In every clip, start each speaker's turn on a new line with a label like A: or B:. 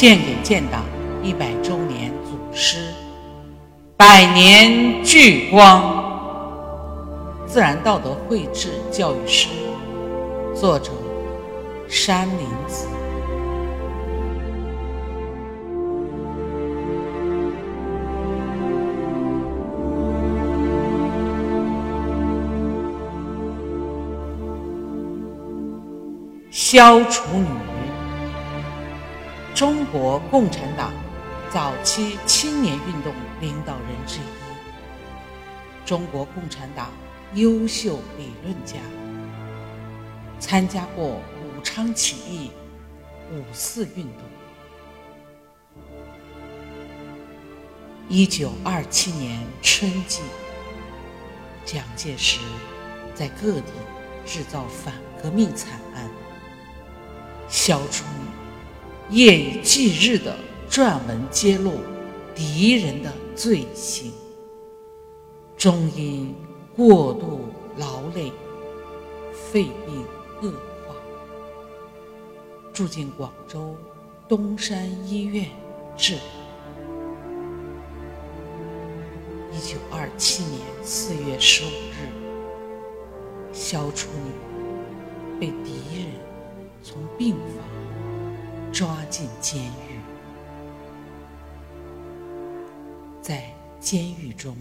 A: 献给建党一百周年祖师，百年聚光，自然道德绘制教育师，作者山林子。消除女。中国共产党早期青年运动领导人之一，中国共产党优秀理论家，参加过武昌起义、五四运动。一九二七年春季，蒋介石在各地制造反革命惨案，消除女。夜以继日的撰文揭露敌人的罪行，终因过度劳累，肺病恶化，住进广州东山医院治疗。一九二七年四月十五日，萧楚女被敌人从病房。抓进监狱，在监狱中，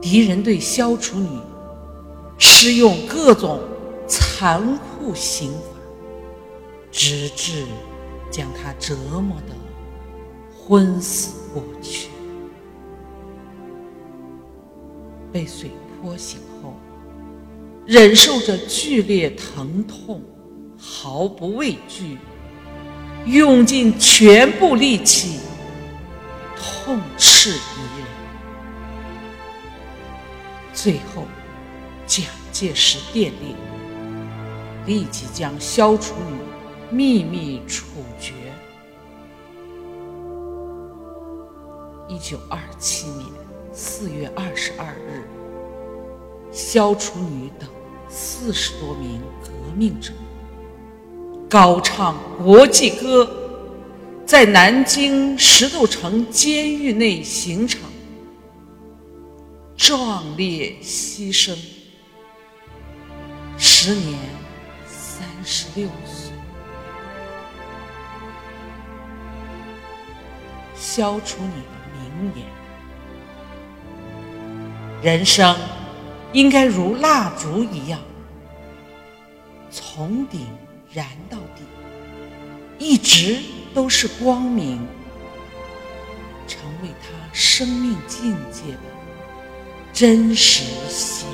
A: 敌人对萧楚女施用各种残酷刑罚，直至将她折磨得昏死过去。被水泼醒后，忍受着剧烈疼痛，毫不畏惧。用尽全部力气痛斥敌人，最后蒋介石电令，立即将萧楚女秘密处决。一九二七年四月二十二日，萧楚女等四十多名革命者。高唱国际歌，在南京石头城监狱内刑场壮烈牺牲，时年三十六岁。消除你的名言：人生应该如蜡烛一样，从顶。燃到底，一直都是光明，成为他生命境界的真实写。